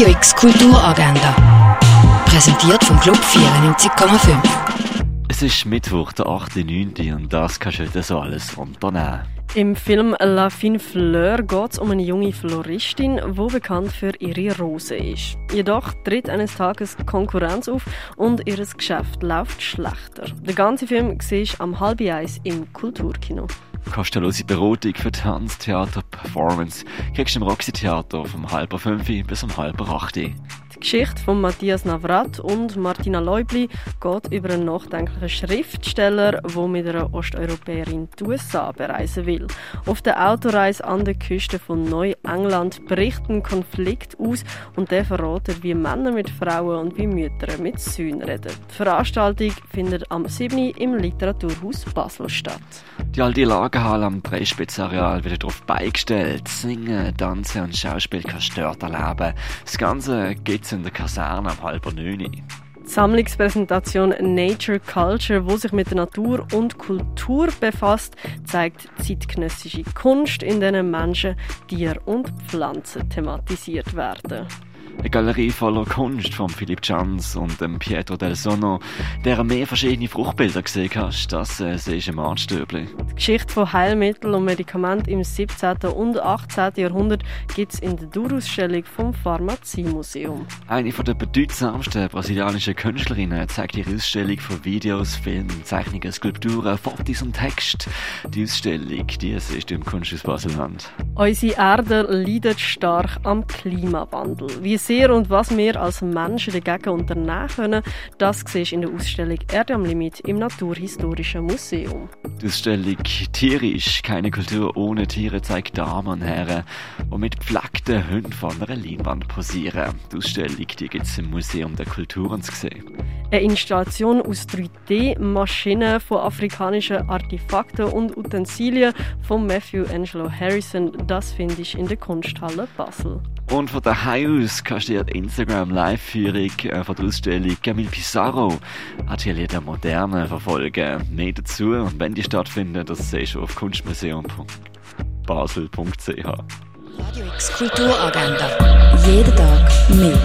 Radio X Kulturagenda. Präsentiert vom Club 94,5. Es ist Mittwoch, der 8.9. und das kannst du heute so alles unternehmen. Im Film La Fine Fleur geht es um eine junge Floristin, die bekannt für ihre Rose ist. Jedoch tritt eines Tages Konkurrenz auf und ihr Geschäft läuft schlechter. Der ganze Film siehst am halb eins im Kulturkino. Kostenlose Beratung für Tanz, Theater, Performance kriegst du im Roxy Theater vom halb fünf bis um halb acht. Die Geschichte von Matthias Navrat und Martina Leubli geht über einen nachdenklichen Schriftsteller, der mit einer Osteuropäerin die USA bereisen will. Auf der Autoreise an der Küste von Neuengland bricht ein Konflikt aus und der verratet, wie Männer mit Frauen und wie Mütter mit Söhnen reden. Die Veranstaltung findet am 7. im Literaturhaus Basel statt. Die alte Lagerhalle am Dreispitzareal wird darauf beigestellt. Singen, Tanzen und Schauspiel kannst du erleben. Das Ganze gibt's in der Kaserne am halber neun. Die Sammlungspräsentation Nature Culture, wo sich mit der Natur und Kultur befasst, zeigt zeitgenössische Kunst, in denen Menschen, Tiere und Pflanzen thematisiert werden. Eine Galerie voller Kunst von Philipp Jans und dem Pietro del Sonno, der mehr verschiedene Fruchtbilder gesehen hast, das äh, siehst du im. Die Geschichte von Heilmitteln und Medikamenten im 17. und 18. Jahrhundert gibt es in der Durausstellung vom Pharmaziemuseum. Eine der bedeutsamsten brasilianischen Künstlerinnen zeigt ihre Ausstellung von Videos, Filmen, Zeichnungen, Skulpturen, Fotos und Text. Die Ausstellung, die ist im Kunsthaus Baselland. Unsere Erde leidet stark am Klimawandel. Wie sehr und was wir als Menschen dagegen unternehmen können, das siehst du in der Ausstellung Erde am Limit im Naturhistorischen Museum. Die Ausstellung Tierisch, keine Kultur ohne Tiere zeigt Damen und Herren, die mit gepflegten Hunden vor einer Leinwand posieren. Die Ausstellung gibt es im Museum der Kulturen zu sehen. Eine Installation aus 3D-Maschinen von afrikanischen Artefakten und Utensilien von Matthew Angelo Harrison, das findest du in der Kunsthalle Basel. Und von daheim aus kannst du die Instagram-Live-Führung äh, von der Ausstellung Camille Pissarro Atelier der Moderne verfolgen. Mehr dazu und wenn die stattfinden, das siehst du auf kunstmuseum.basel.ch. Radio X Kulturagenda. Jeden Tag mehr.